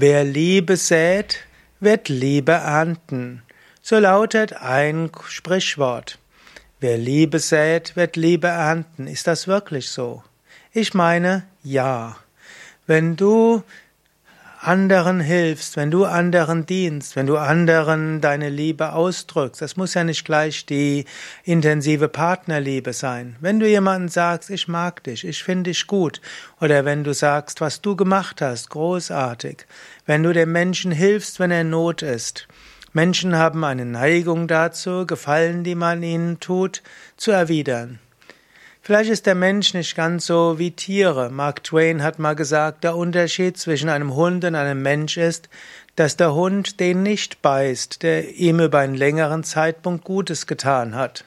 Wer Liebe sät, wird Liebe ernten. So lautet ein Sprichwort. Wer Liebe sät, wird Liebe ernten. Ist das wirklich so? Ich meine, ja. Wenn du anderen hilfst, wenn du anderen dienst, wenn du anderen deine Liebe ausdrückst, das muss ja nicht gleich die intensive Partnerliebe sein. Wenn du jemandem sagst, ich mag dich, ich finde dich gut, oder wenn du sagst, was du gemacht hast, großartig, wenn du dem Menschen hilfst, wenn er in Not ist. Menschen haben eine Neigung dazu, Gefallen, die man ihnen tut, zu erwidern. Vielleicht ist der Mensch nicht ganz so wie Tiere. Mark Twain hat mal gesagt, der Unterschied zwischen einem Hund und einem Mensch ist, dass der Hund den nicht beißt, der ihm über einen längeren Zeitpunkt Gutes getan hat.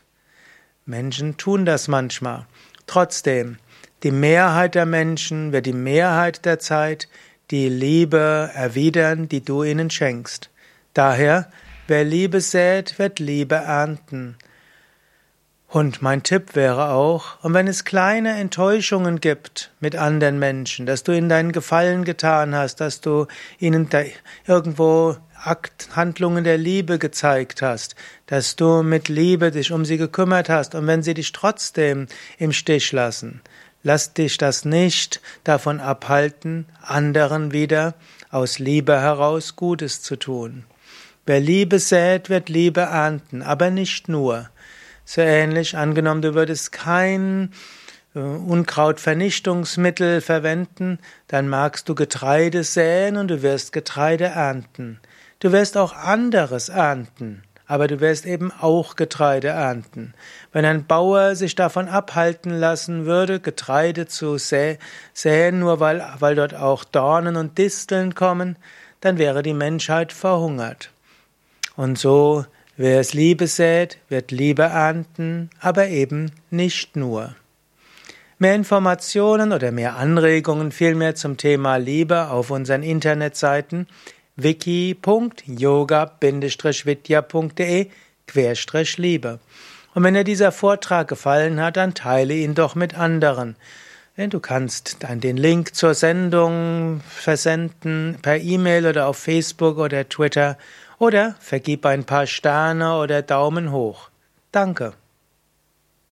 Menschen tun das manchmal. Trotzdem, die Mehrheit der Menschen wird die Mehrheit der Zeit die Liebe erwidern, die du ihnen schenkst. Daher, wer Liebe sät, wird Liebe ernten. Und mein Tipp wäre auch, und wenn es kleine Enttäuschungen gibt mit anderen Menschen, dass du ihnen deinen Gefallen getan hast, dass du ihnen irgendwo Akt, Handlungen der Liebe gezeigt hast, dass du mit Liebe dich um sie gekümmert hast, und wenn sie dich trotzdem im Stich lassen, lass dich das nicht davon abhalten, anderen wieder aus Liebe heraus Gutes zu tun. Wer Liebe sät, wird Liebe ernten, aber nicht nur. So ähnlich angenommen, du würdest kein äh, Unkrautvernichtungsmittel verwenden, dann magst du Getreide säen und du wirst Getreide ernten. Du wirst auch anderes ernten, aber du wirst eben auch Getreide ernten. Wenn ein Bauer sich davon abhalten lassen würde, Getreide zu sä säen, nur weil, weil dort auch Dornen und Disteln kommen, dann wäre die Menschheit verhungert. Und so Wer es Liebe sät, wird Liebe ernten, aber eben nicht nur. Mehr Informationen oder mehr Anregungen vielmehr zum Thema Liebe auf unseren Internetseiten wiki.yoga-vidya.de Liebe. Und wenn dir dieser Vortrag gefallen hat, dann teile ihn doch mit anderen. Du kannst dann den Link zur Sendung versenden per E-Mail oder auf Facebook oder Twitter oder vergib ein paar Sterne oder Daumen hoch. Danke.